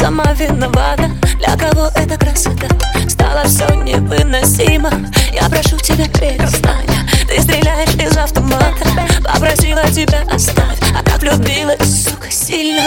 сама виновата? Для кого эта красота? Стала все невыносимо. Я прошу тебя перестань. Ты стреляешь из автомата. Попросила тебя оставь. А так влюбилась, сука, сильно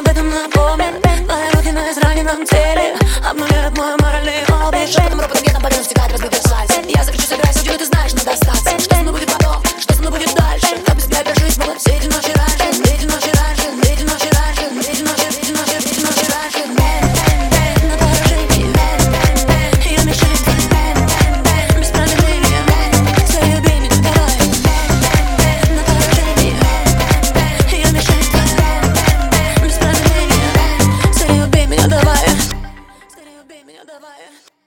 об этом напомнит Твоя руки на израненном теле. Обнуляют dabei.